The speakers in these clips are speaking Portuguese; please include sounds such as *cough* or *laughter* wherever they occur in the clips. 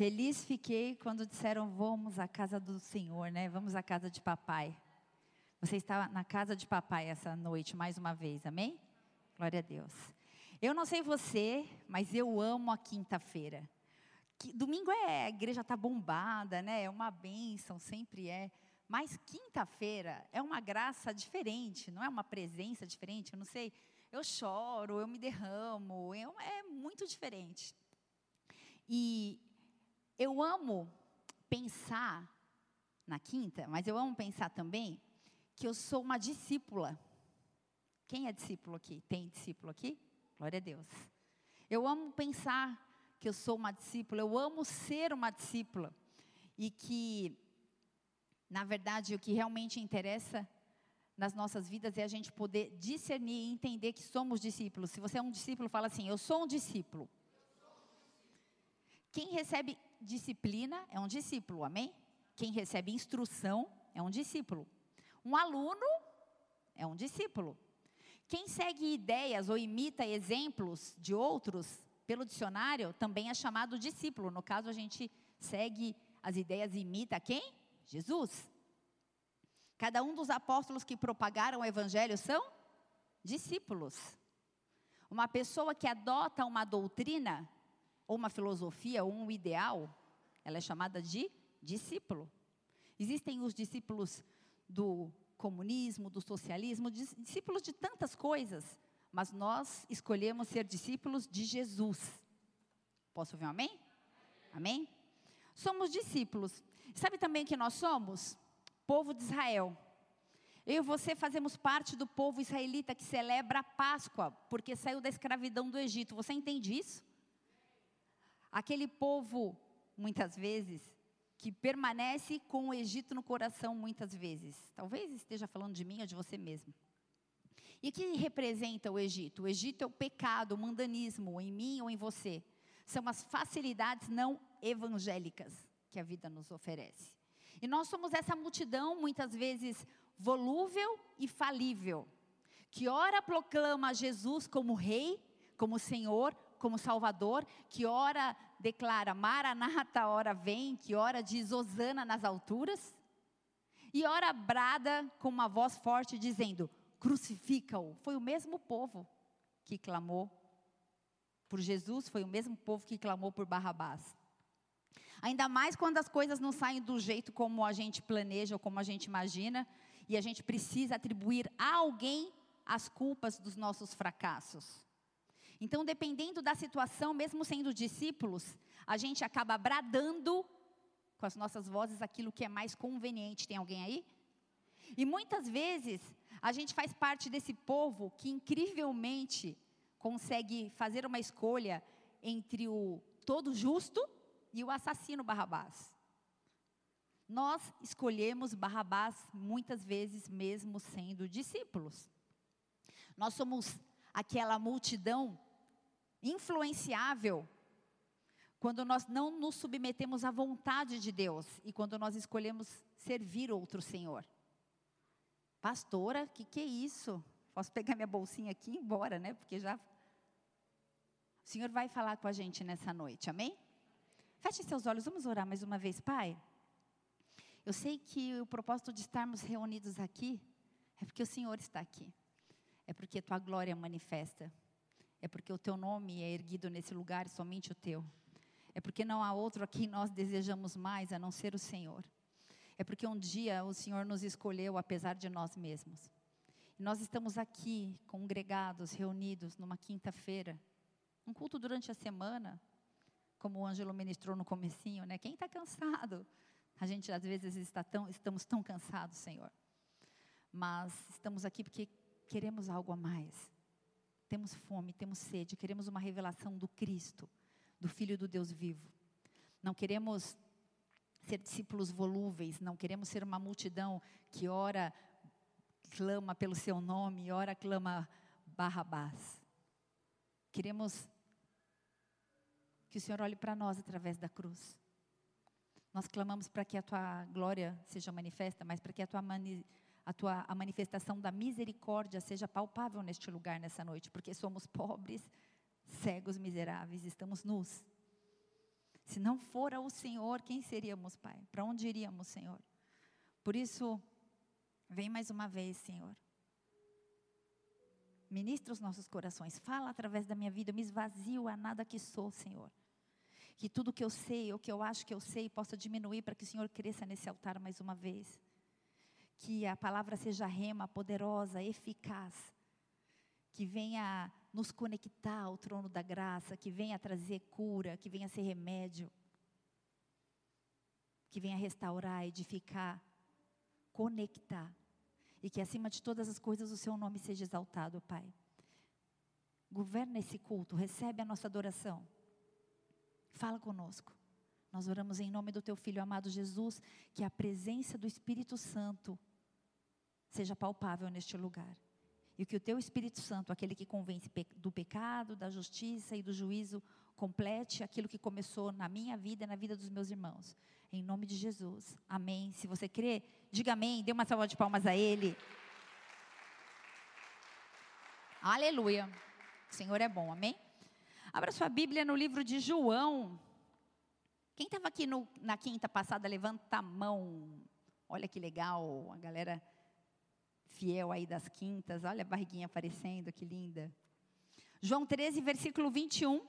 Feliz fiquei quando disseram vamos à casa do Senhor, né? Vamos à casa de papai. Você está na casa de papai essa noite mais uma vez, amém? Glória a Deus. Eu não sei você, mas eu amo a quinta-feira. Domingo é, a igreja está bombada, né? É uma bênção, sempre é. Mas quinta-feira é uma graça diferente, não é uma presença diferente. Eu não sei, eu choro, eu me derramo, eu, é muito diferente. E eu amo pensar na quinta, mas eu amo pensar também que eu sou uma discípula. Quem é discípulo aqui? Tem discípulo aqui? Glória a Deus. Eu amo pensar que eu sou uma discípula, eu amo ser uma discípula. E que na verdade, o que realmente interessa nas nossas vidas é a gente poder discernir e entender que somos discípulos. Se você é um discípulo, fala assim: Eu sou um discípulo. Quem recebe disciplina é um discípulo, amém? Quem recebe instrução é um discípulo. Um aluno é um discípulo. Quem segue ideias ou imita exemplos de outros pelo dicionário também é chamado discípulo. No caso, a gente segue as ideias e imita quem? Jesus. Cada um dos apóstolos que propagaram o evangelho são discípulos. Uma pessoa que adota uma doutrina, ou uma filosofia, ou um ideal, ela é chamada de discípulo. Existem os discípulos do comunismo, do socialismo, discípulos de tantas coisas, mas nós escolhemos ser discípulos de Jesus. Posso ouvir um amém? Amém? Somos discípulos. Sabe também que nós somos? Povo de Israel. Eu e você fazemos parte do povo israelita que celebra a Páscoa, porque saiu da escravidão do Egito. Você entende isso? Aquele povo, muitas vezes, que permanece com o Egito no coração, muitas vezes. Talvez esteja falando de mim ou de você mesmo. E o que representa o Egito? O Egito é o pecado, o mundanismo, em mim ou em você. São as facilidades não evangélicas que a vida nos oferece. E nós somos essa multidão, muitas vezes volúvel e falível, que ora proclama Jesus como Rei, como Senhor, como Salvador, que ora declara Maranata, ora vem, que ora diz Osana nas alturas, e ora brada com uma voz forte dizendo: crucifica-o. Foi o mesmo povo que clamou por Jesus, foi o mesmo povo que clamou por Barrabás. Ainda mais quando as coisas não saem do jeito como a gente planeja ou como a gente imagina, e a gente precisa atribuir a alguém as culpas dos nossos fracassos. Então, dependendo da situação, mesmo sendo discípulos, a gente acaba bradando com as nossas vozes aquilo que é mais conveniente. Tem alguém aí? E muitas vezes a gente faz parte desse povo que incrivelmente consegue fazer uma escolha entre o todo justo e o assassino Barrabás. Nós escolhemos Barrabás muitas vezes, mesmo sendo discípulos. Nós somos aquela multidão influenciável quando nós não nos submetemos à vontade de Deus e quando nós escolhemos servir outro Senhor. Pastora, que, que é isso? Posso pegar minha bolsinha aqui e ir embora, né? Porque já. O Senhor vai falar com a gente nessa noite, amém? Feche seus olhos, vamos orar mais uma vez, Pai. Eu sei que o propósito de estarmos reunidos aqui é porque o Senhor está aqui. É porque a tua glória manifesta. É porque o teu nome é erguido nesse lugar e somente o teu. É porque não há outro a quem nós desejamos mais a não ser o Senhor. É porque um dia o Senhor nos escolheu apesar de nós mesmos. E nós estamos aqui congregados, reunidos numa quinta-feira, um culto durante a semana, como o Ângelo ministrou no comecinho, né? Quem está cansado? A gente às vezes está tão, estamos tão cansados, Senhor. Mas estamos aqui porque queremos algo a mais. Temos fome, temos sede, queremos uma revelação do Cristo, do Filho do Deus vivo. Não queremos ser discípulos volúveis, não queremos ser uma multidão que ora clama pelo seu nome, ora clama Barrabás. Queremos que o Senhor olhe para nós através da cruz. Nós clamamos para que a tua glória seja manifesta, mas para que a tua, mani, a tua a manifestação da misericórdia seja palpável neste lugar nessa noite, porque somos pobres, cegos, miseráveis, estamos nus. Se não fora o Senhor, quem seríamos, Pai? Para onde iríamos, Senhor? Por isso, vem mais uma vez, Senhor. Ministra os nossos corações, fala através da minha vida, eu me esvazio a nada que sou, Senhor. Que tudo que eu sei, ou que eu acho que eu sei, possa diminuir para que o Senhor cresça nesse altar mais uma vez. Que a palavra seja rema, poderosa, eficaz. Que venha nos conectar ao trono da graça, que venha trazer cura, que venha ser remédio. Que venha restaurar, edificar, conectar e que acima de todas as coisas o seu nome seja exaltado, Pai. Governa esse culto, recebe a nossa adoração. Fala conosco. Nós oramos em nome do teu filho amado Jesus, que a presença do Espírito Santo seja palpável neste lugar. E que o teu Espírito Santo, aquele que convence do pecado, da justiça e do juízo, complete aquilo que começou na minha vida e na vida dos meus irmãos. Em nome de Jesus. Amém. Se você crê, diga amém. Dê uma salva de palmas a Ele. Aleluia. O Senhor é bom. Amém. Abra sua Bíblia no livro de João. Quem estava aqui no, na quinta passada, levanta a mão. Olha que legal, a galera fiel aí das quintas. Olha a barriguinha aparecendo, que linda. João 13, versículo 21.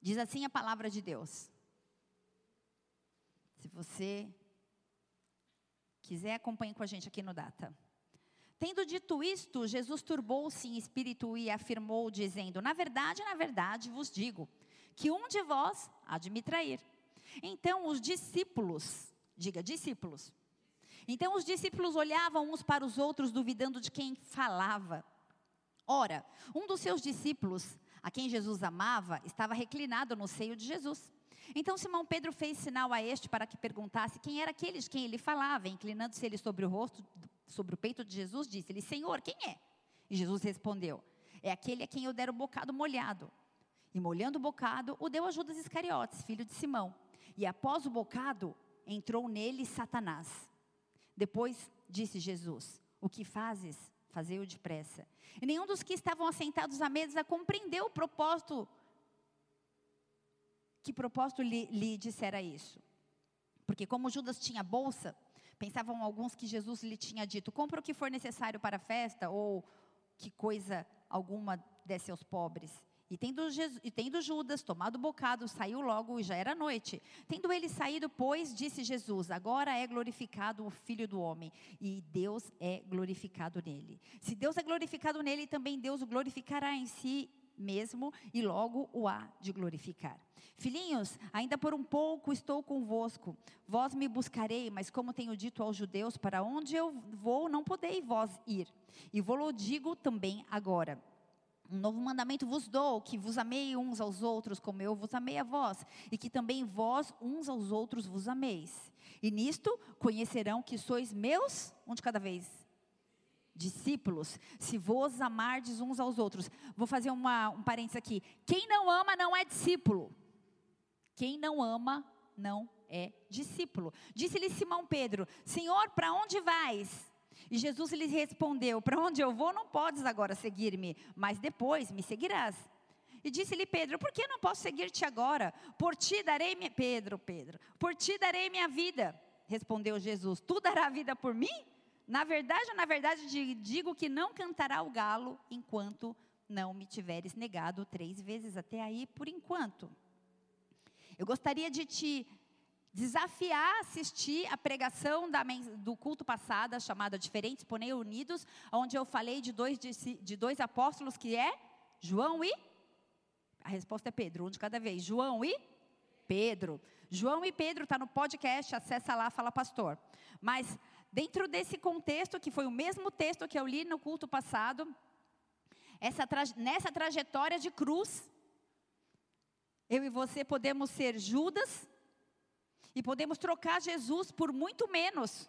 Diz assim a palavra de Deus. Se você quiser, acompanhe com a gente aqui no Data. Tendo dito isto, Jesus turbou-se em espírito e afirmou, dizendo: Na verdade, na verdade vos digo, que um de vós há de me trair. Então os discípulos, diga discípulos. Então os discípulos olhavam uns para os outros, duvidando de quem falava. Ora, um dos seus discípulos, a quem Jesus amava, estava reclinado no seio de Jesus. Então Simão Pedro fez sinal a este para que perguntasse quem era aquele de quem ele falava, inclinando-se ele sobre o rosto, sobre o peito de Jesus, disse-lhe: Senhor, quem é? E Jesus respondeu: É aquele a quem eu der o bocado molhado. E molhando o bocado, o deu a Judas Iscariotes, filho de Simão. E após o bocado, entrou nele Satanás. Depois disse Jesus: O que fazes? Fazei-o depressa. E nenhum dos que estavam assentados à mesa compreendeu o propósito que propósito lhe, lhe dissera isso? Porque como Judas tinha bolsa, pensavam alguns que Jesus lhe tinha dito: compra o que for necessário para a festa, ou que coisa alguma desse aos pobres. E tendo, Jesus, e tendo, Judas tomado o bocado, saiu logo e já era noite. Tendo ele saído, pois, disse Jesus: Agora é glorificado o Filho do Homem, e Deus é glorificado nele. Se Deus é glorificado nele, também Deus o glorificará em si mesmo e logo o há de glorificar. Filhinhos, ainda por um pouco estou convosco. Vós me buscarei, mas como tenho dito aos judeus, para onde eu vou, não podeis vós ir. E vou-lo digo também agora. Um novo mandamento vos dou, que vos amei uns aos outros, como eu vos amei a vós, e que também vós uns aos outros vos ameis. E nisto conhecerão que sois meus, um de cada vez, discípulos, se vos amardes uns aos outros. Vou fazer uma, um parênteses aqui. Quem não ama não é discípulo. Quem não ama não é discípulo. Disse-lhe Simão Pedro: Senhor, para onde vais? E Jesus lhe respondeu: Para onde eu vou, não podes agora seguir-me, mas depois me seguirás. E disse-lhe Pedro: Por que não posso seguir-te agora? Por ti darei minha Pedro, Pedro, por ti darei minha vida. Respondeu Jesus: Tu dará a vida por mim? Na verdade, na verdade, digo que não cantará o galo enquanto não me tiveres negado três vezes. Até aí, por enquanto. Eu gostaria de te desafiar assistir a pregação da, do culto passada, chamada Diferentes, Porém Unidos, onde eu falei de dois, de dois apóstolos que é João e. A resposta é Pedro, um de cada vez. João e Pedro. João e Pedro está no podcast, acessa lá, fala pastor. Mas Dentro desse contexto, que foi o mesmo texto que eu li no culto passado, essa, nessa trajetória de cruz, eu e você podemos ser Judas e podemos trocar Jesus por muito menos.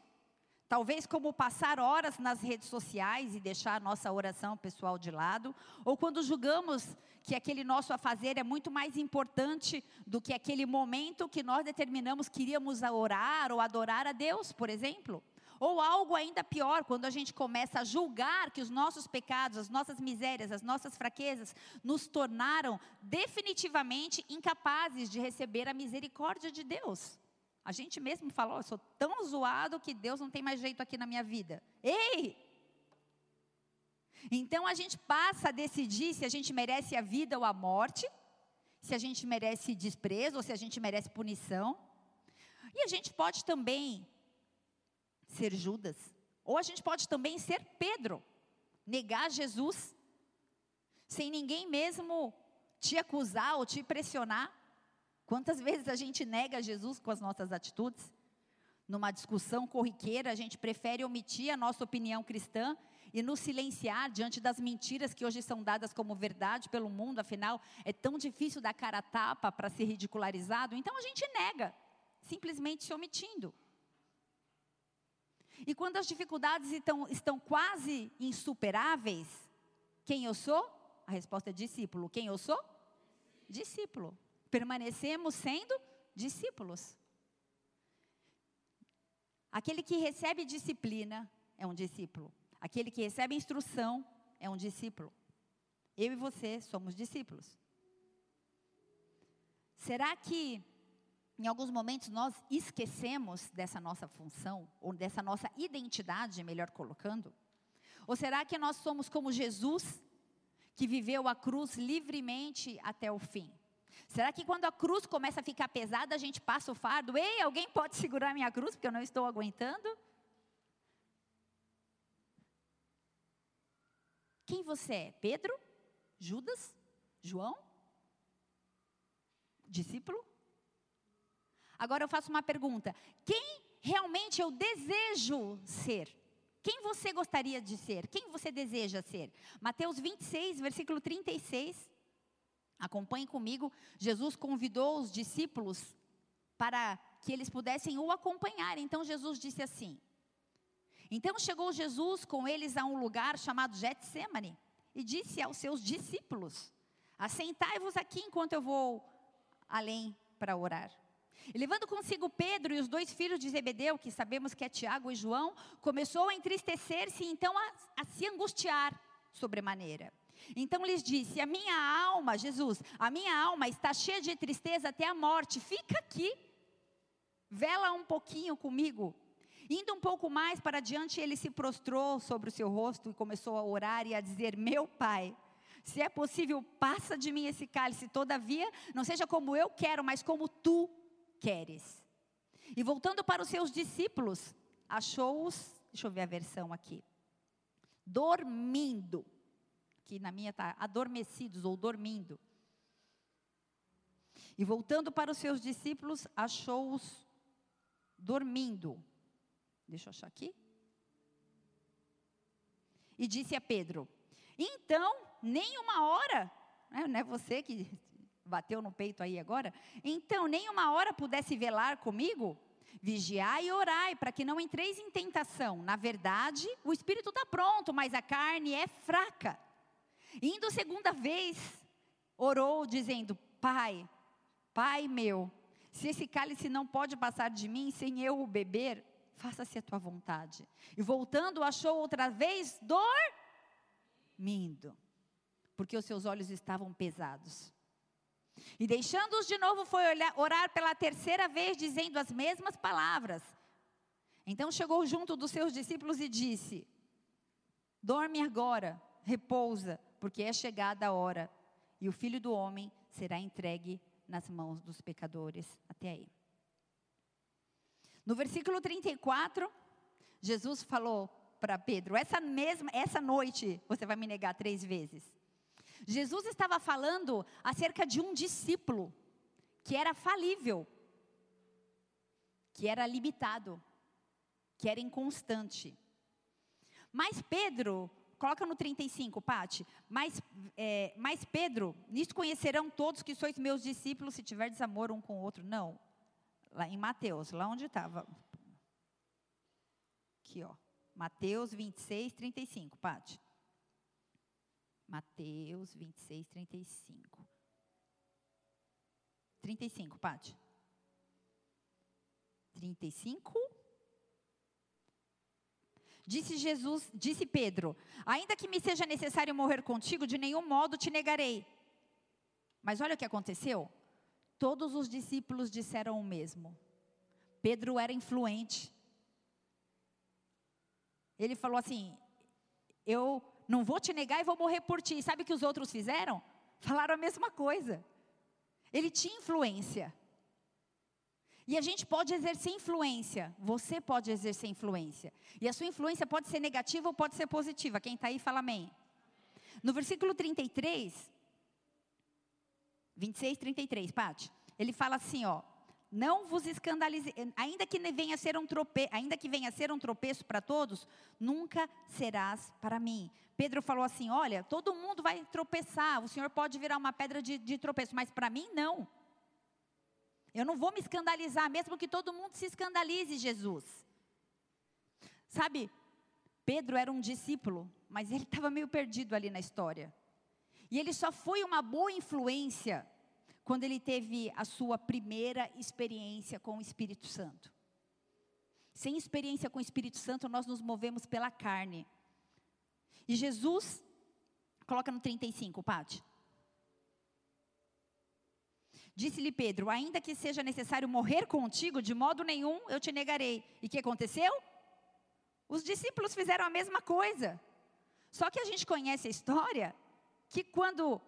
Talvez como passar horas nas redes sociais e deixar a nossa oração pessoal de lado, ou quando julgamos que aquele nosso afazer é muito mais importante do que aquele momento que nós determinamos que iríamos orar ou adorar a Deus, por exemplo. Ou algo ainda pior, quando a gente começa a julgar que os nossos pecados, as nossas misérias, as nossas fraquezas nos tornaram definitivamente incapazes de receber a misericórdia de Deus. A gente mesmo fala, oh, eu sou tão zoado que Deus não tem mais jeito aqui na minha vida. Ei! Então a gente passa a decidir se a gente merece a vida ou a morte, se a gente merece desprezo ou se a gente merece punição. E a gente pode também ser Judas, ou a gente pode também ser Pedro, negar Jesus, sem ninguém mesmo te acusar ou te pressionar. Quantas vezes a gente nega Jesus com as nossas atitudes? Numa discussão corriqueira, a gente prefere omitir a nossa opinião cristã e nos silenciar diante das mentiras que hoje são dadas como verdade pelo mundo, afinal, é tão difícil dar cara a tapa para ser ridicularizado, então a gente nega, simplesmente se omitindo. E quando as dificuldades estão, estão quase insuperáveis, quem eu sou? A resposta é discípulo. Quem eu sou? Discípulo. Permanecemos sendo discípulos. Aquele que recebe disciplina é um discípulo. Aquele que recebe instrução é um discípulo. Eu e você somos discípulos. Será que em alguns momentos nós esquecemos dessa nossa função, ou dessa nossa identidade, melhor colocando? Ou será que nós somos como Jesus, que viveu a cruz livremente até o fim? Será que quando a cruz começa a ficar pesada, a gente passa o fardo? Ei, alguém pode *laughs* segurar minha cruz porque eu não estou aguentando? Quem você é? Pedro? Judas? João? Discípulo? Agora eu faço uma pergunta: quem realmente eu desejo ser? Quem você gostaria de ser? Quem você deseja ser? Mateus 26, versículo 36. Acompanhe comigo. Jesus convidou os discípulos para que eles pudessem o acompanhar. Então Jesus disse assim: então chegou Jesus com eles a um lugar chamado Getsemane e disse aos seus discípulos: Assentai-vos aqui enquanto eu vou além para orar. E levando consigo Pedro e os dois filhos de Zebedeu, que sabemos que é Tiago e João, começou a entristecer-se e então a, a se angustiar sobremaneira. Então lhes disse: A minha alma, Jesus, a minha alma está cheia de tristeza até a morte. Fica aqui, vela um pouquinho comigo. Indo um pouco mais para diante, ele se prostrou sobre o seu rosto e começou a orar e a dizer: Meu pai, se é possível, passa de mim esse cálice, todavia, não seja como eu quero, mas como tu queres. E voltando para os seus discípulos, achou-os, deixa eu ver a versão aqui, dormindo, que na minha está adormecidos ou dormindo. E voltando para os seus discípulos, achou-os dormindo. Deixa eu achar aqui. E disse a Pedro: Então, nem uma hora, né, não é você que bateu no peito aí agora? Então, nem uma hora pudesse velar comigo? Vigiai e orai, para que não entreis em tentação. Na verdade, o espírito está pronto, mas a carne é fraca. Indo segunda vez, orou, dizendo: Pai, Pai meu, se esse cálice não pode passar de mim sem eu o beber, faça-se a tua vontade. E voltando, achou outra vez dormindo, porque os seus olhos estavam pesados. E deixando-os de novo, foi olhar, orar pela terceira vez, dizendo as mesmas palavras. Então chegou junto dos seus discípulos e disse: Dorme agora, repousa, porque é chegada a hora, e o filho do homem será entregue nas mãos dos pecadores. Até aí. No versículo 34, Jesus falou para Pedro: essa mesma, essa noite você vai me negar três vezes. Jesus estava falando acerca de um discípulo que era falível, que era limitado, que era inconstante. Mas Pedro, coloca no 35, Pati. Mas, é, mas Pedro, nisto conhecerão todos que sois meus discípulos se tiver desamor um com o outro. Não. Lá em Mateus, lá onde estava. Aqui, ó. Mateus 26, 35, Pati. Mateus 26, 35. 35, Pati. 35. Disse Jesus, disse Pedro: Ainda que me seja necessário morrer contigo, de nenhum modo te negarei. Mas olha o que aconteceu. Todos os discípulos disseram o mesmo. Pedro era influente. Ele falou assim: Eu não vou te negar e vou morrer por ti. Sabe o que os outros fizeram? Falaram a mesma coisa. Ele tinha influência. E a gente pode exercer influência. Você pode exercer influência. E a sua influência pode ser negativa ou pode ser positiva. Quem está aí, fala amém. No versículo 33, 26, 33, Pati, ele fala assim, ó. Não vos escandalize, ainda que venha ser um tropeço, ainda que venha ser um tropeço para todos, nunca serás para mim. Pedro falou assim: olha, todo mundo vai tropeçar, o Senhor pode virar uma pedra de, de tropeço, mas para mim não. Eu não vou me escandalizar, mesmo que todo mundo se escandalize, Jesus. Sabe, Pedro era um discípulo, mas ele *laughs* estava meio perdido ali na história. E ele só foi uma boa influência quando ele teve a sua primeira experiência com o Espírito Santo. Sem experiência com o Espírito Santo, nós nos movemos pela carne. E Jesus, coloca no 35, Pati. Disse-lhe Pedro: Ainda que seja necessário morrer contigo, de modo nenhum eu te negarei. E o que aconteceu? Os discípulos fizeram a mesma coisa. Só que a gente conhece a história que quando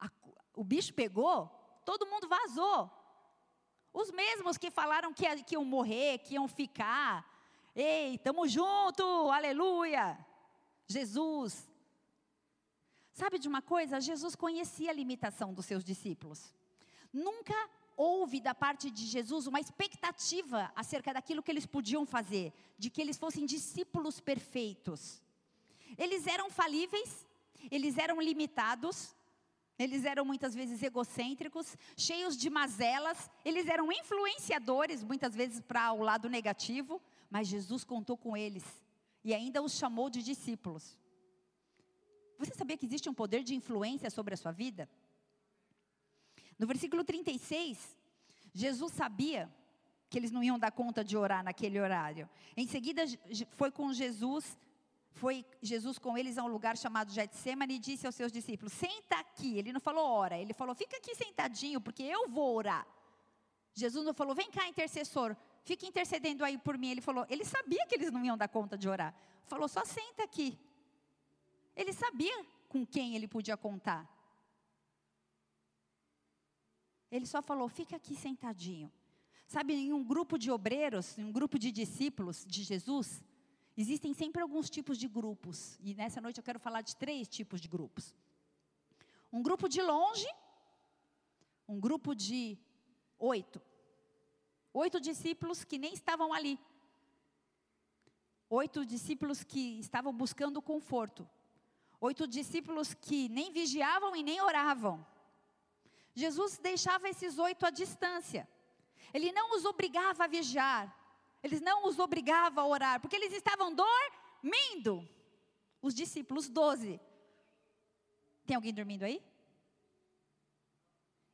a, o bicho pegou, todo mundo vazou. Os mesmos que falaram que, que iam morrer, que iam ficar. Ei, estamos junto, aleluia. Jesus. Sabe de uma coisa? Jesus conhecia a limitação dos seus discípulos. Nunca houve da parte de Jesus uma expectativa acerca daquilo que eles podiam fazer, de que eles fossem discípulos perfeitos. Eles eram falíveis, eles eram limitados, eles eram muitas vezes egocêntricos, cheios de mazelas, eles eram influenciadores, muitas vezes para o lado negativo, mas Jesus contou com eles e ainda os chamou de discípulos. Você sabia que existe um poder de influência sobre a sua vida? No versículo 36, Jesus sabia que eles não iam dar conta de orar naquele horário. Em seguida, foi com Jesus, foi Jesus com eles a um lugar chamado Getsemane e disse aos seus discípulos: Senta aqui. Ele não falou ora, ele falou: Fica aqui sentadinho, porque eu vou orar. Jesus não falou: Vem cá, intercessor, fica intercedendo aí por mim. Ele falou: Ele sabia que eles não iam dar conta de orar. Falou: Só senta aqui. Ele sabia com quem ele podia contar. Ele só falou: fica aqui sentadinho. Sabe, em um grupo de obreiros, em um grupo de discípulos de Jesus, existem sempre alguns tipos de grupos. E nessa noite eu quero falar de três tipos de grupos: um grupo de longe, um grupo de oito. Oito discípulos que nem estavam ali. Oito discípulos que estavam buscando conforto. Oito discípulos que nem vigiavam e nem oravam. Jesus deixava esses oito à distância. Ele não os obrigava a vigiar. Ele não os obrigava a orar, porque eles estavam dormindo. Os discípulos, doze. Tem alguém dormindo aí?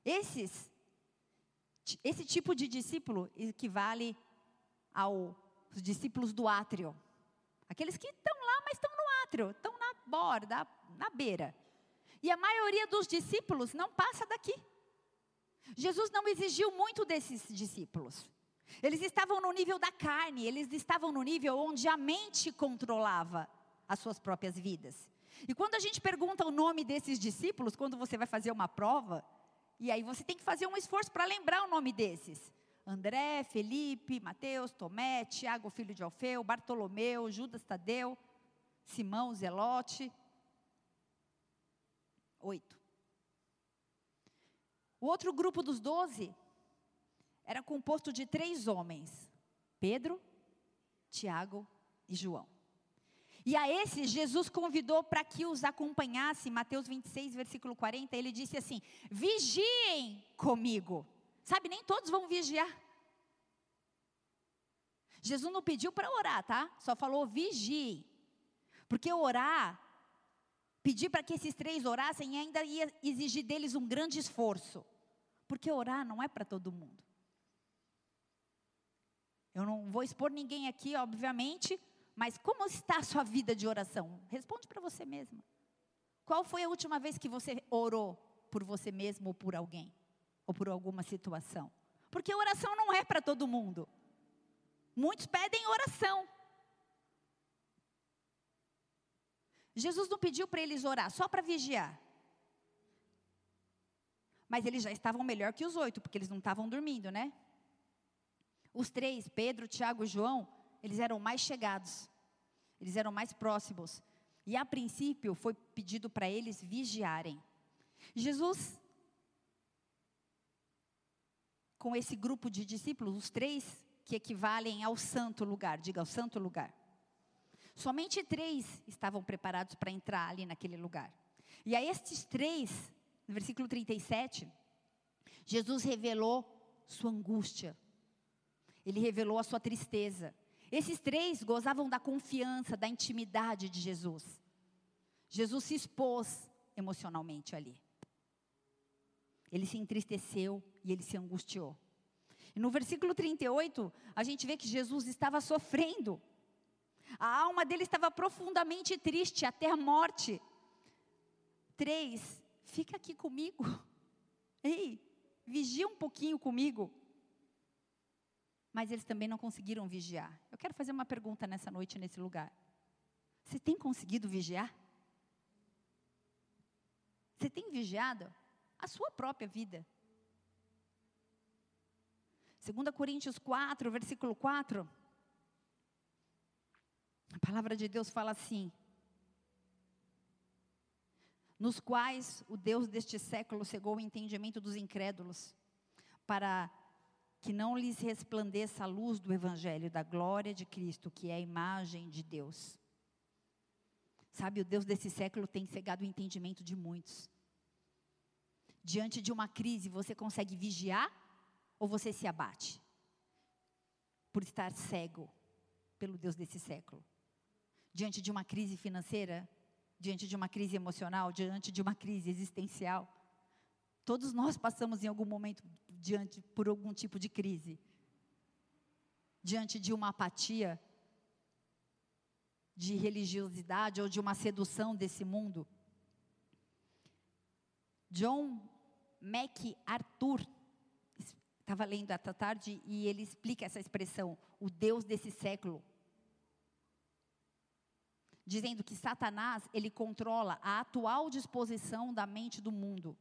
Esses, esse tipo de discípulo equivale aos discípulos do átrio. Aqueles que estão lá, mas estão no átrio, estão na borda, na beira. E a maioria dos discípulos não passa daqui. Jesus não exigiu muito desses discípulos. Eles estavam no nível da carne, eles estavam no nível onde a mente controlava as suas próprias vidas. E quando a gente pergunta o nome desses discípulos, quando você vai fazer uma prova, e aí você tem que fazer um esforço para lembrar o nome desses. André, Felipe, Mateus, Tomé, Tiago, filho de Alfeu, Bartolomeu, Judas Tadeu, Simão, Zelote. Oito. O outro grupo dos doze era composto de três homens: Pedro, Tiago e João. E a esses Jesus convidou para que os acompanhasse, Mateus 26, versículo 40, ele disse assim: vigiem comigo. Sabe, nem todos vão vigiar. Jesus não pediu para orar, tá? Só falou vigiem. Porque orar, pedir para que esses três orassem, ainda ia exigir deles um grande esforço. Porque orar não é para todo mundo. Eu não vou expor ninguém aqui, obviamente, Mas como está a sua vida de oração? Responde para você mesma. Qual foi a última vez que você orou por você mesmo ou por alguém? Ou por alguma situação? Porque oração não é para todo mundo. Muitos pedem oração. Jesus não pediu para eles orar só para vigiar. Mas eles já estavam melhor que os oito, porque eles não estavam dormindo, né? Os três, Pedro, Tiago e João, eles eram mais chegados, eles eram mais próximos. E a princípio foi pedido para eles vigiarem. Jesus, com esse grupo de discípulos, os três que equivalem ao santo lugar, diga ao santo lugar. Somente três estavam preparados para entrar ali naquele lugar. E a estes três, no versículo 37, Jesus revelou sua angústia, ele revelou a sua tristeza. Esses três gozavam da confiança, da intimidade de Jesus. Jesus se expôs emocionalmente ali. Ele se entristeceu e ele se angustiou. E no versículo 38, a gente vê que Jesus estava sofrendo. A alma dele estava profundamente triste até a morte. Três, fica aqui comigo. *laughs* Ei, vigia um pouquinho comigo. Mas eles também não conseguiram vigiar. Eu quero fazer uma pergunta nessa noite, nesse lugar. Você tem conseguido vigiar? Você tem vigiado a sua própria vida? 2 Coríntios 4, versículo 4. A palavra de Deus fala assim: nos quais o Deus deste século cegou o entendimento dos incrédulos, para que não lhes resplandeça a luz do Evangelho da glória de Cristo, que é a imagem de Deus. Sabe, o Deus desse século tem cegado o entendimento de muitos. Diante de uma crise, você consegue vigiar ou você se abate? Por estar cego pelo Deus desse século. Diante de uma crise financeira, diante de uma crise emocional, diante de uma crise existencial. Todos nós passamos em algum momento diante por algum tipo de crise. Diante de uma apatia, de religiosidade ou de uma sedução desse mundo. John MacArthur estava lendo esta tarde e ele explica essa expressão, o Deus desse século. Dizendo que Satanás, ele controla a atual disposição da mente do mundo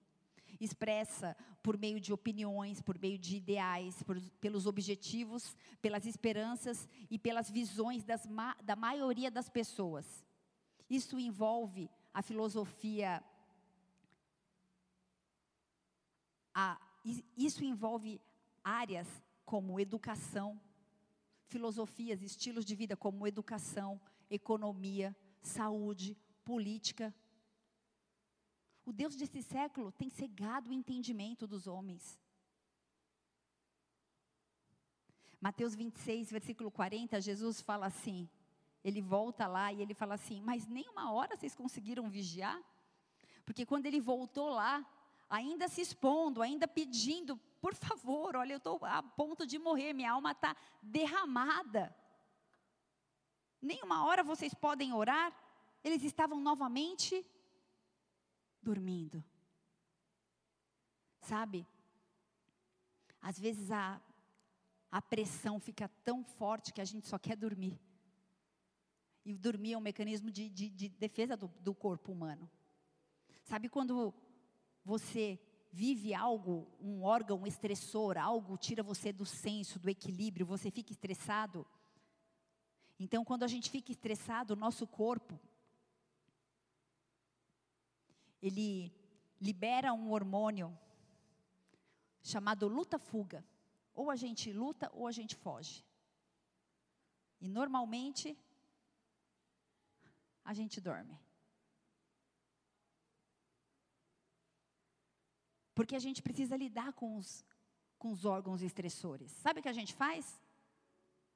expressa por meio de opiniões, por meio de ideais, por, pelos objetivos, pelas esperanças e pelas visões das, da maioria das pessoas. Isso envolve a filosofia, a, isso envolve áreas como educação, filosofias, estilos de vida como educação, economia, saúde, política, o Deus desse século tem cegado o entendimento dos homens. Mateus 26, versículo 40, Jesus fala assim: ele volta lá e ele fala assim: Mas nem uma hora vocês conseguiram vigiar? Porque quando ele voltou lá, ainda se expondo, ainda pedindo, por favor, olha, eu estou a ponto de morrer, minha alma está derramada. Nem uma hora vocês podem orar? Eles estavam novamente dormindo. Sabe? Às vezes a, a pressão fica tão forte que a gente só quer dormir. E dormir é um mecanismo de, de, de defesa do, do corpo humano. Sabe quando você vive algo, um órgão estressor, algo tira você do senso, do equilíbrio, você fica estressado. Então, quando a gente fica estressado, o nosso corpo, ele libera um hormônio chamado luta-fuga. Ou a gente luta ou a gente foge. E normalmente a gente dorme. Porque a gente precisa lidar com os, com os órgãos estressores. Sabe o que a gente faz?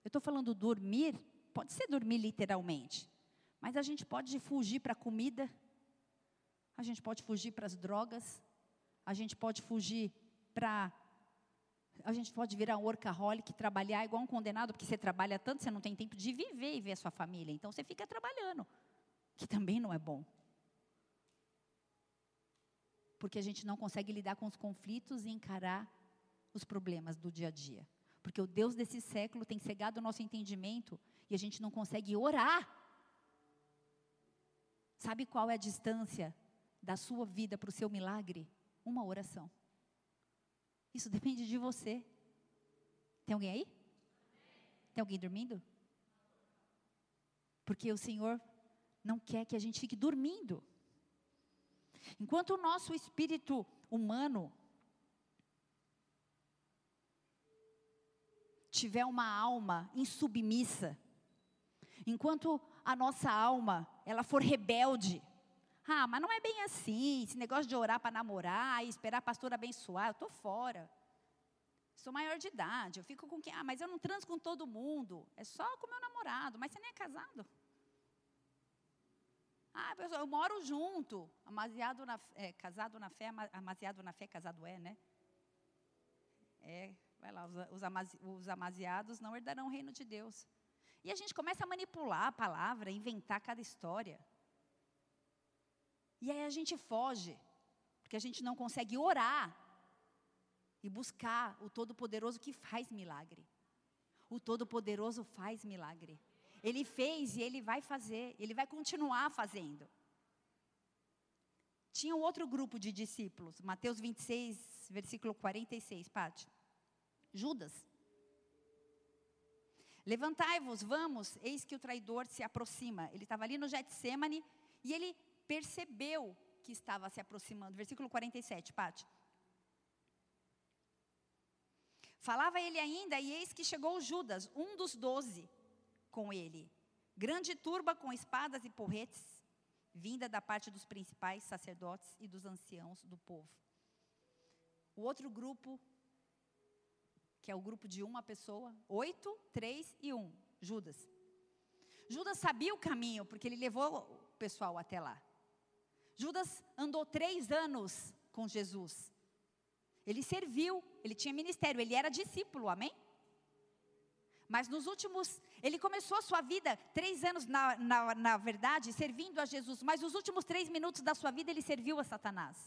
Eu estou falando dormir, pode ser dormir literalmente, mas a gente pode fugir para a comida a gente pode fugir para as drogas, a gente pode fugir para A gente pode virar um workaholic, trabalhar igual um condenado, porque você trabalha tanto, você não tem tempo de viver e ver a sua família. Então você fica trabalhando, que também não é bom. Porque a gente não consegue lidar com os conflitos e encarar os problemas do dia a dia. Porque o Deus desse século tem cegado o nosso entendimento e a gente não consegue orar. Sabe qual é a distância da sua vida para o seu milagre? Uma oração. Isso depende de você. Tem alguém aí? Tem alguém dormindo? Porque o Senhor não quer que a gente fique dormindo. Enquanto o nosso espírito humano tiver uma alma insubmissa, enquanto a nossa alma ela for rebelde, ah, mas não é bem assim, esse negócio de orar para namorar e esperar a pastora abençoar, eu estou fora. Sou maior de idade, eu fico com quem? Ah, mas eu não transo com todo mundo, é só com meu namorado, mas você nem é casado. Ah, eu moro junto. Amasiado na, é, casado na fé, amasiado na fé, casado é, né? É, vai lá, os, os, os não herdarão o reino de Deus. E a gente começa a manipular a palavra, inventar cada história. E aí a gente foge, porque a gente não consegue orar e buscar o Todo-Poderoso que faz milagre. O Todo-Poderoso faz milagre. Ele fez e ele vai fazer, ele vai continuar fazendo. Tinha um outro grupo de discípulos, Mateus 26, versículo 46, Pati. Judas. Levantai-vos, vamos, eis que o traidor se aproxima. Ele estava ali no Getsemane e ele percebeu que estava se aproximando. Versículo 47, Pati. Falava ele ainda, e eis que chegou Judas, um dos doze, com ele. Grande turba com espadas e porretes, vinda da parte dos principais sacerdotes e dos anciãos do povo. O outro grupo, que é o grupo de uma pessoa, oito, três e um, Judas. Judas sabia o caminho, porque ele levou o pessoal até lá. Judas andou três anos com Jesus. Ele serviu, ele tinha ministério, ele era discípulo, amém? Mas nos últimos, ele começou a sua vida três anos, na, na, na verdade, servindo a Jesus. Mas nos últimos três minutos da sua vida, ele serviu a Satanás.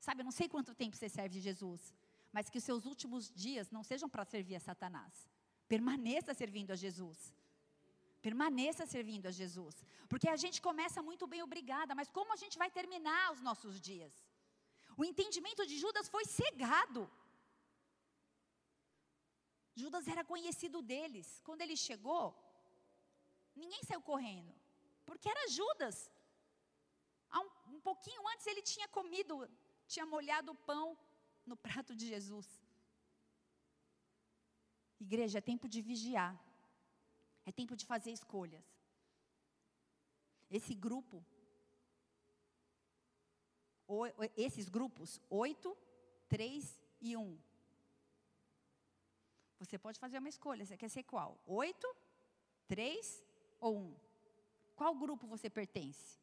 Sabe, eu não sei quanto tempo você serve Jesus. Mas que os seus últimos dias não sejam para servir a Satanás. Permaneça servindo a Jesus. Permaneça servindo a Jesus. Porque a gente começa muito bem, obrigada, mas como a gente vai terminar os nossos dias? O entendimento de Judas foi cegado. Judas era conhecido deles. Quando ele chegou, ninguém saiu correndo, porque era Judas. Um, um, pouquinho antes ele tinha comido, tinha molhado o pão no prato de Jesus. Igreja, é tempo de vigiar, é tempo de fazer escolhas. Esse grupo, esses grupos, oito, três e um, você pode fazer uma escolha. Você quer ser qual? Oito, três ou um? Qual grupo você pertence?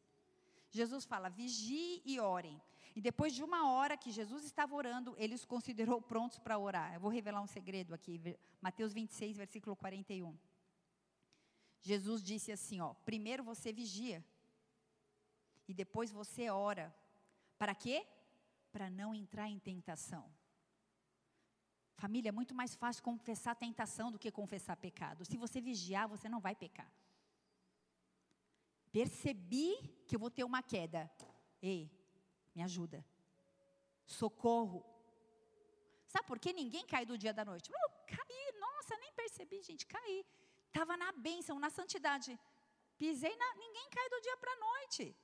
Jesus fala: vigie e orem. E depois de uma hora que Jesus estava orando, ele os considerou prontos para orar. Eu vou revelar um segredo aqui, Mateus 26, versículo 41. Jesus disse assim: ó, primeiro você vigia, e depois você ora. Para quê? Para não entrar em tentação. Família, é muito mais fácil confessar tentação do que confessar pecado. Se você vigiar, você não vai pecar. Percebi que eu vou ter uma queda. Ei, me ajuda. Socorro. Sabe por que ninguém cai do dia da noite? Oh, caí, nossa, nem percebi, gente, caí. Estava na bênção, na santidade. Pisei na. Ninguém cai do dia para a noite.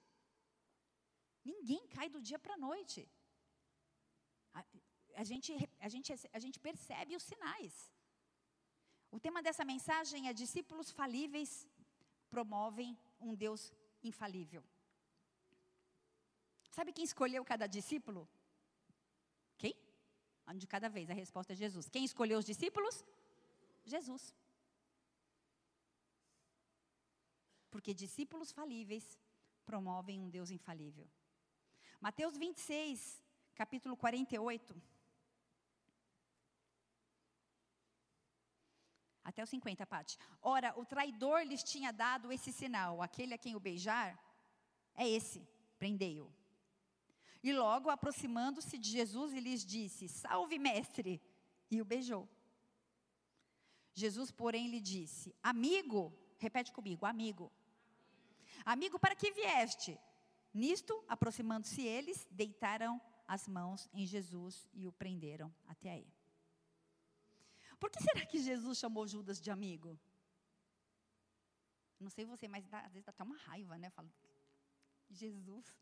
Ninguém cai do dia para a noite a gente, a, gente, a gente percebe os sinais. O tema dessa mensagem é: discípulos falíveis promovem um Deus infalível. Sabe quem escolheu cada discípulo? Quem? De cada vez, a resposta é Jesus. Quem escolheu os discípulos? Jesus. Porque discípulos falíveis promovem um Deus infalível. Mateus 26, capítulo 48. Até o 50, Pati. Ora, o traidor lhes tinha dado esse sinal: aquele a quem o beijar é esse, prendei-o. E logo, aproximando-se de Jesus, ele lhes disse: Salve, mestre! E o beijou. Jesus, porém, lhe disse: Amigo, repete comigo, amigo. Amigo, para que vieste? Nisto, aproximando-se eles, deitaram as mãos em Jesus e o prenderam até aí. Por que será que Jesus chamou Judas de amigo? Não sei você, mas dá, às vezes dá até uma raiva, né? Falo, Jesus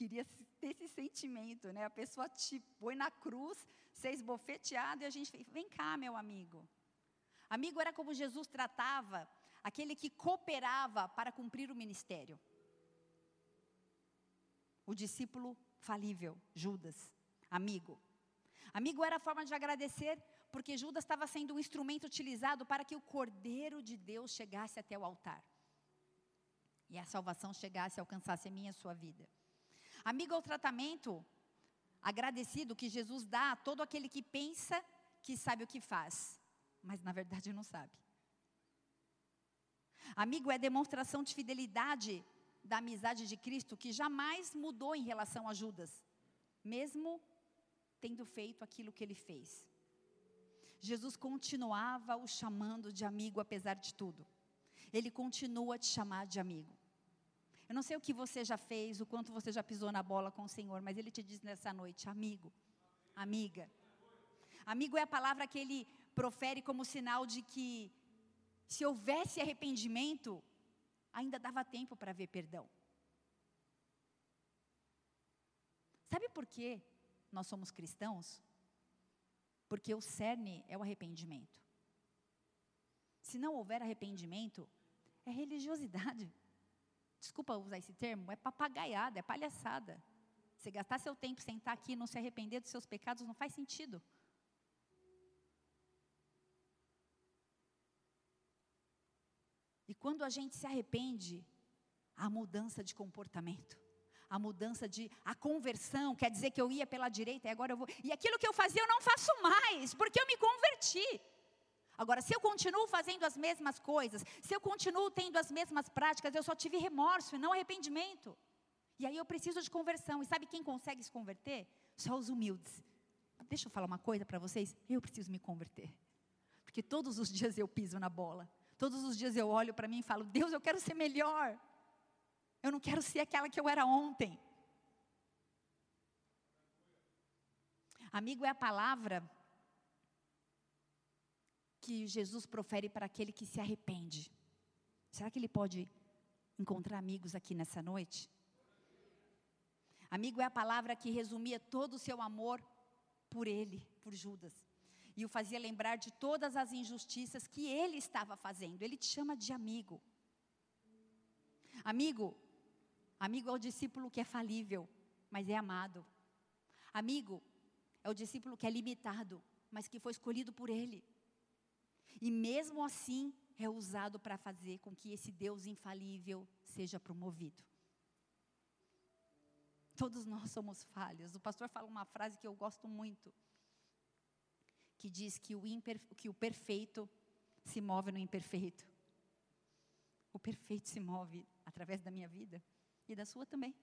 queria ter esse sentimento, né? A pessoa te põe na cruz, ser esbofeteado e a gente vem cá, meu amigo. Amigo era como Jesus tratava aquele que cooperava para cumprir o ministério. O discípulo falível, Judas, amigo. Amigo era a forma de agradecer, porque Judas estava sendo um instrumento utilizado para que o Cordeiro de Deus chegasse até o altar. E a salvação chegasse alcançasse a minha e a sua vida. Amigo é o tratamento agradecido que Jesus dá a todo aquele que pensa que sabe o que faz, mas na verdade não sabe. Amigo é demonstração de fidelidade da amizade de Cristo que jamais mudou em relação a Judas, mesmo tendo feito aquilo que ele fez. Jesus continuava o chamando de amigo apesar de tudo. Ele continua a te chamar de amigo. Eu não sei o que você já fez, o quanto você já pisou na bola com o Senhor, mas Ele te diz nessa noite, amigo, amiga. Amigo é a palavra que Ele profere como sinal de que se houvesse arrependimento, ainda dava tempo para ver perdão. Sabe por que nós somos cristãos? Porque o cerne é o arrependimento. Se não houver arrependimento, é religiosidade. Desculpa usar esse termo, é papagaiada, é palhaçada. Você gastar seu tempo sentar aqui e não se arrepender dos seus pecados não faz sentido. E quando a gente se arrepende, há mudança de comportamento. A mudança de a conversão, quer dizer que eu ia pela direita e agora eu vou. E aquilo que eu fazia eu não faço mais, porque eu me converti. Agora, se eu continuo fazendo as mesmas coisas, se eu continuo tendo as mesmas práticas, eu só tive remorso e não arrependimento. E aí eu preciso de conversão. E sabe quem consegue se converter? Só os humildes. Deixa eu falar uma coisa para vocês. Eu preciso me converter. Porque todos os dias eu piso na bola. Todos os dias eu olho para mim e falo: Deus, eu quero ser melhor. Eu não quero ser aquela que eu era ontem. Amigo é a palavra que Jesus profere para aquele que se arrepende. Será que ele pode encontrar amigos aqui nessa noite? Amigo é a palavra que resumia todo o seu amor por ele, por Judas e o fazia lembrar de todas as injustiças que ele estava fazendo. Ele te chama de amigo. Amigo, amigo é o discípulo que é falível, mas é amado. Amigo é o discípulo que é limitado, mas que foi escolhido por ele. E mesmo assim é usado para fazer com que esse Deus infalível seja promovido. Todos nós somos falhas. O pastor fala uma frase que eu gosto muito que diz que o, que o perfeito se move no imperfeito. O perfeito se move através da minha vida e da sua também.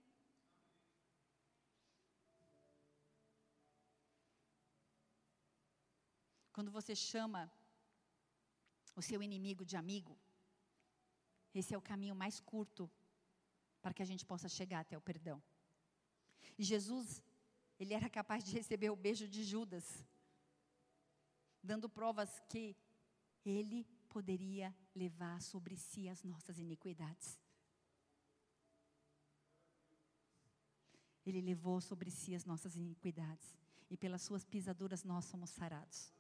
Quando você chama o seu inimigo de amigo, esse é o caminho mais curto para que a gente possa chegar até o perdão. E Jesus, ele era capaz de receber o beijo de Judas dando provas que Ele poderia levar sobre si as nossas iniquidades. Ele levou sobre si as nossas iniquidades, e pelas suas pisaduras nós somos sarados.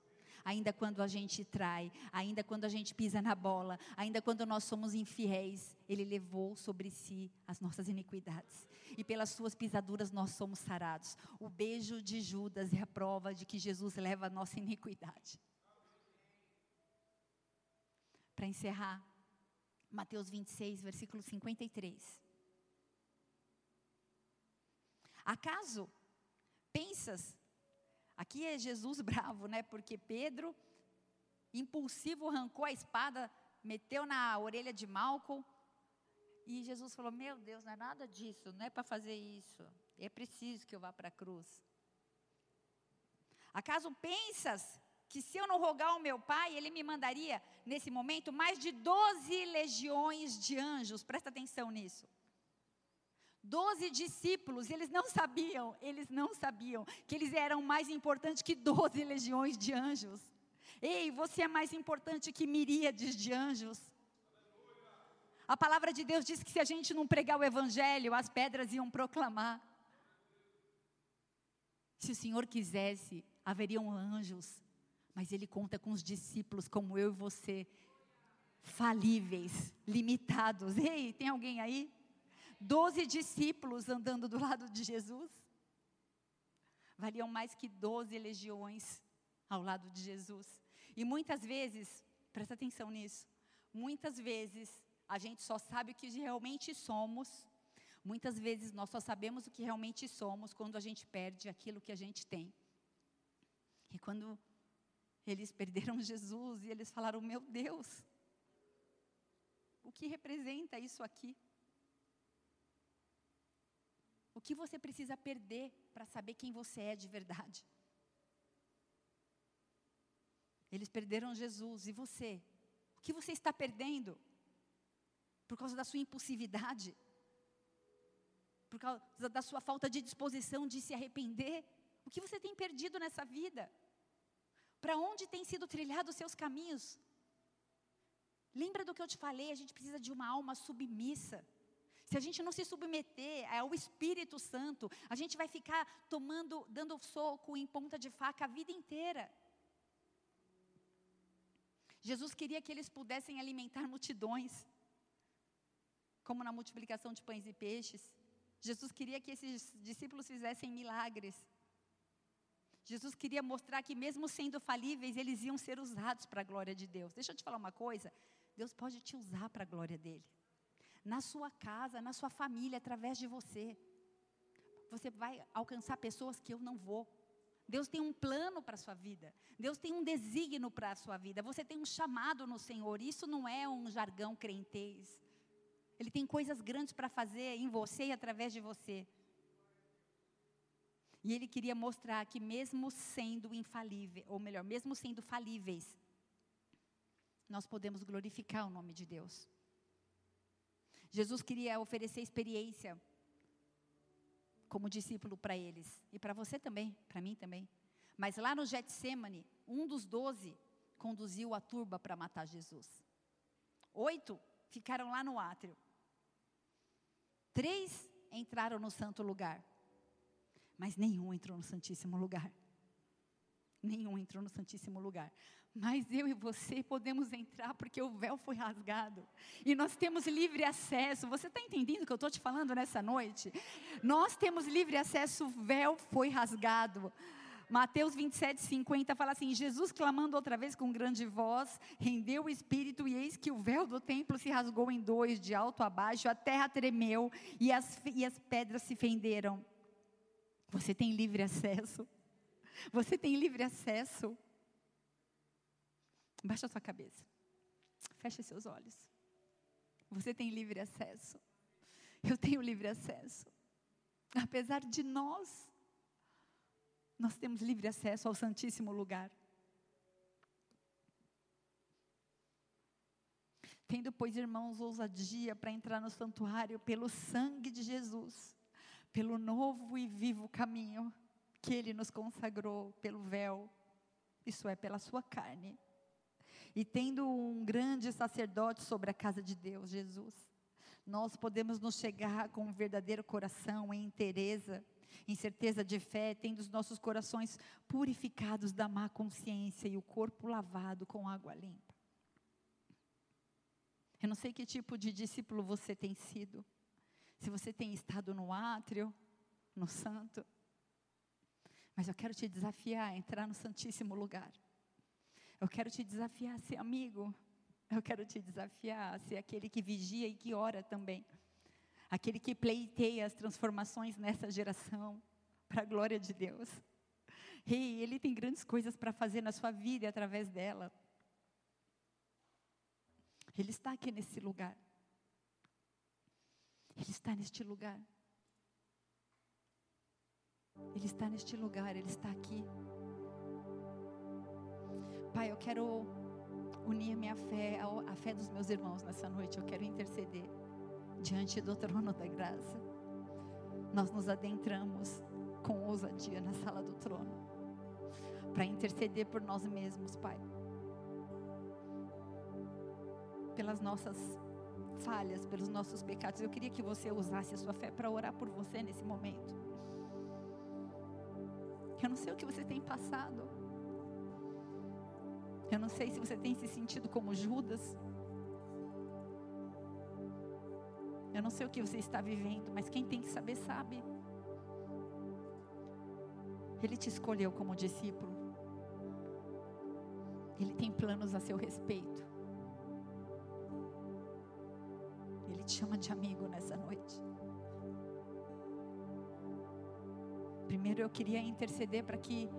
Ainda quando a gente trai, ainda quando a gente pisa na bola, ainda quando nós somos infiéis, Ele levou sobre si as nossas iniquidades. E pelas suas pisaduras nós somos sarados. O beijo de Judas é a prova de que Jesus leva a nossa iniquidade. Para encerrar, Mateus 26, versículo 53. Acaso pensas Aqui é Jesus *laughs* bravo, né? Porque Pedro impulsivo, arrancou a espada, meteu na orelha de Malcolm. E Jesus falou: Meu Deus, não é nada disso, não é para fazer isso. É preciso que eu vá para a cruz. Acaso pensas que se eu não rogar ao meu pai, ele me mandaria, nesse momento, mais de 12 legiões de anjos? Presta atenção nisso. Doze discípulos, eles não sabiam, eles não sabiam que eles eram mais importantes que doze legiões de anjos. Ei, você é mais importante que miríades de anjos. A palavra de Deus diz que se a gente não pregar o evangelho, as pedras iam proclamar. Se o Senhor quisesse, haveriam anjos, mas Ele conta com os discípulos como eu e você, falíveis, limitados. Ei, tem alguém aí? Doze discípulos andando do lado de Jesus. Valiam mais que doze legiões ao lado de Jesus. E muitas vezes, presta atenção nisso, muitas vezes a gente só sabe o que realmente somos, muitas vezes nós só sabemos o que realmente somos quando a gente perde aquilo que a gente tem. E quando eles perderam Jesus e eles falaram: Meu Deus, o que representa isso aqui? O que você precisa perder para saber quem você é de verdade? Eles perderam Jesus. E você? O que você está perdendo? Por causa da sua impulsividade? Por causa da sua falta de disposição de se arrepender? O que você tem perdido nessa vida? Para onde tem sido trilhado os seus caminhos? Lembra do que eu te falei? A gente precisa de uma alma submissa. Se a gente não se submeter ao Espírito Santo, a gente vai ficar tomando, dando soco em ponta de faca a vida inteira. Jesus queria que eles pudessem alimentar multidões, como na multiplicação de pães e peixes. Jesus queria que esses discípulos fizessem milagres. Jesus queria mostrar que, mesmo sendo falíveis, eles iam ser usados para a glória de Deus. Deixa eu te falar uma coisa: Deus pode te usar para a glória dele. Na sua casa, na sua família, através de você. Você vai alcançar pessoas que eu não vou. Deus tem um plano para a sua vida. Deus tem um desígnio para a sua vida. Você tem um chamado no Senhor. Isso não é um jargão crentez. Ele tem coisas grandes para fazer em você e através de você. E ele queria mostrar que mesmo sendo infalível, ou melhor, mesmo sendo falíveis, nós podemos glorificar o nome de Deus. Jesus queria oferecer experiência como discípulo para eles. E para você também, para mim também. Mas lá no Getsemane, um dos doze conduziu a turba para matar Jesus. Oito ficaram lá no átrio. Três entraram no santo lugar. Mas nenhum entrou no santíssimo lugar. Nenhum entrou no santíssimo lugar mas eu e você podemos entrar porque o véu foi rasgado. E nós temos livre acesso. Você está entendendo o que eu estou te falando nessa noite? Nós temos livre acesso, o véu foi rasgado. Mateus 27, 50 fala assim: Jesus clamando outra vez com grande voz, rendeu o espírito, e eis que o véu do templo se rasgou em dois, de alto a baixo, a terra tremeu e as, e as pedras se fenderam. Você tem livre acesso. Você tem livre acesso. Baixa sua cabeça. Feche seus olhos. Você tem livre acesso. Eu tenho livre acesso. Apesar de nós, nós temos livre acesso ao Santíssimo Lugar. Tendo, pois, irmãos, ousadia para entrar no santuário pelo sangue de Jesus, pelo novo e vivo caminho que Ele nos consagrou pelo véu, isso é, pela Sua carne e tendo um grande sacerdote sobre a casa de Deus, Jesus, nós podemos nos chegar com um verdadeiro coração, em interesa, em certeza de fé, tendo os nossos corações purificados da má consciência e o corpo lavado com água limpa. Eu não sei que tipo de discípulo você tem sido, se você tem estado no átrio, no santo, mas eu quero te desafiar a entrar no Santíssimo Lugar. Eu quero te desafiar a ser amigo. Eu quero te desafiar a ser aquele que vigia e que ora também. Aquele que pleiteia as transformações nessa geração, para a glória de Deus. E Ele tem grandes coisas para fazer na sua vida e através dela. Ele está aqui nesse lugar. Ele está neste lugar. Ele está neste lugar, Ele está aqui. Pai, eu quero unir minha fé à fé dos meus irmãos nessa noite. Eu quero interceder diante do trono da graça. Nós nos adentramos com ousadia na sala do trono para interceder por nós mesmos, Pai. Pelas nossas falhas, pelos nossos pecados. Eu queria que você usasse a sua fé para orar por você nesse momento. Eu não sei o que você tem passado. Eu não sei se você tem se sentido como Judas. Eu não sei o que você está vivendo, mas quem tem que saber sabe. Ele te escolheu como discípulo. Ele tem planos a seu respeito. Ele te chama de amigo nessa noite. Primeiro eu queria interceder para que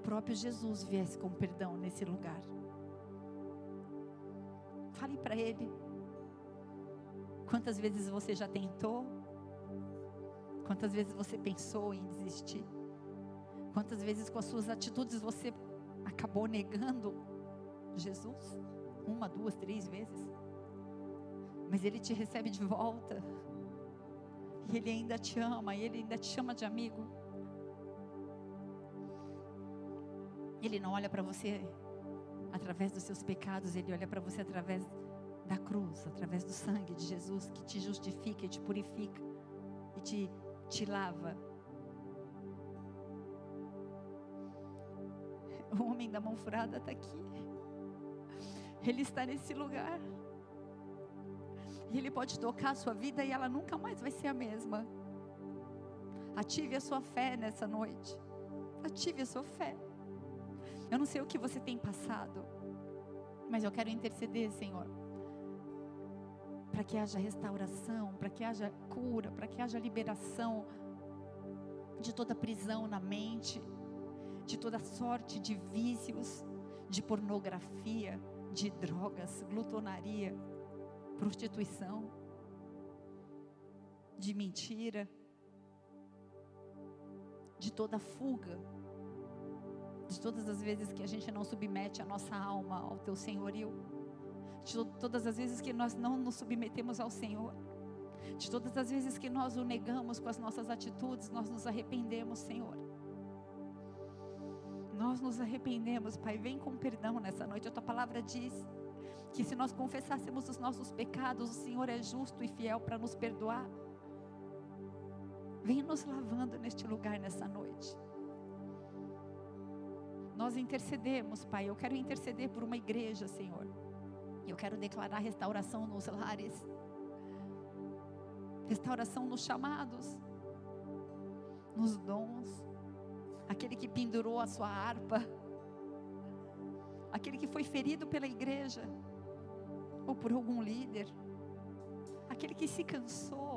próprio Jesus viesse com perdão nesse lugar. Fale para Ele. Quantas vezes você já tentou? Quantas vezes você pensou em desistir? Quantas vezes com as suas atitudes você acabou negando Jesus? Uma, duas, três vezes. Mas Ele te recebe de volta. E Ele ainda te ama, e Ele ainda te chama de amigo. Ele não olha para você através dos seus pecados, Ele olha para você através da cruz, através do sangue de Jesus que te justifica e te purifica e te, te lava. *laughs* O homem da mão furada está aqui. Ele está nesse lugar. E Ele pode tocar a sua vida e ela nunca mais vai ser a mesma. Ative a sua fé nessa noite. Ative a sua fé. Eu não sei o que você tem passado, mas eu quero interceder, Senhor, para que haja restauração, para que haja cura, para que haja liberação de toda prisão na mente, de toda sorte de vícios, de pornografia, de drogas, glutonaria prostituição, de mentira, de toda fuga, de todas as vezes que a gente não submete a nossa alma ao teu senhorio, de todas as vezes que nós não nos submetemos ao Senhor, de todas as vezes que nós o negamos com as nossas atitudes, nós nos arrependemos, Senhor. Nós nos arrependemos, Pai. Vem com perdão nessa noite. A tua palavra diz que se nós confessássemos os nossos pecados, o Senhor é justo e fiel para nos perdoar. Vem nos lavando neste lugar nessa noite. Nós intercedemos, Pai. Eu quero interceder por uma igreja, Senhor. Eu quero declarar restauração nos lares, restauração nos chamados, nos dons. Aquele que pendurou a sua harpa, aquele que foi ferido pela igreja ou por algum líder, aquele que se cansou,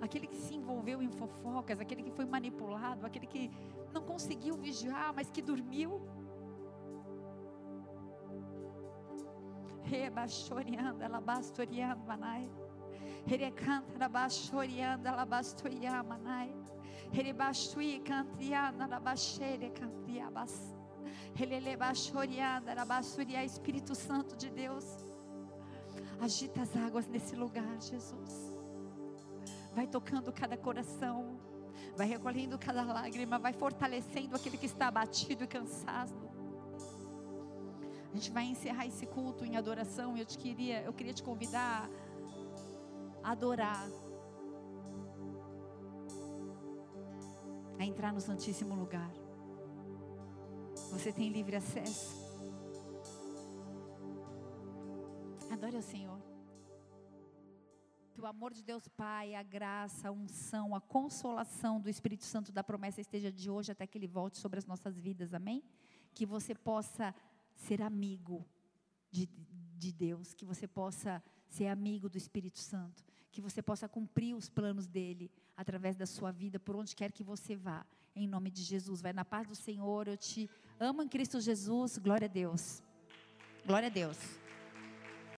aquele que se envolveu em fofocas, aquele que foi manipulado, aquele que não conseguiu vigiar, mas que dormiu. Rebachorianda, alabastorianda, manai. Rerecanta, alabachorianda, alabastorianda, manai. Rebachui, cantrianda, alabachere, cantriabas. Relelebachorianda, alabassoria, Espírito Santo de Deus. Agita as águas nesse lugar, Jesus. Vai tocando cada coração, vai recolhendo cada lágrima, vai fortalecendo aquele que está abatido e cansado. A gente vai encerrar esse culto em adoração. Eu te queria, eu queria te convidar a adorar, a entrar no Santíssimo Lugar. Você tem livre acesso. Adore ao Senhor. Que o amor de Deus Pai, a graça, a unção, a consolação do Espírito Santo da promessa esteja de hoje até que Ele volte sobre as nossas vidas, amém? Que você possa ser amigo de, de Deus, que você possa ser amigo do Espírito Santo, que você possa cumprir os planos dele através da sua vida, por onde quer que você vá, em nome de Jesus. Vai na paz do Senhor, eu te amo em Cristo Jesus, glória a Deus. Glória a Deus.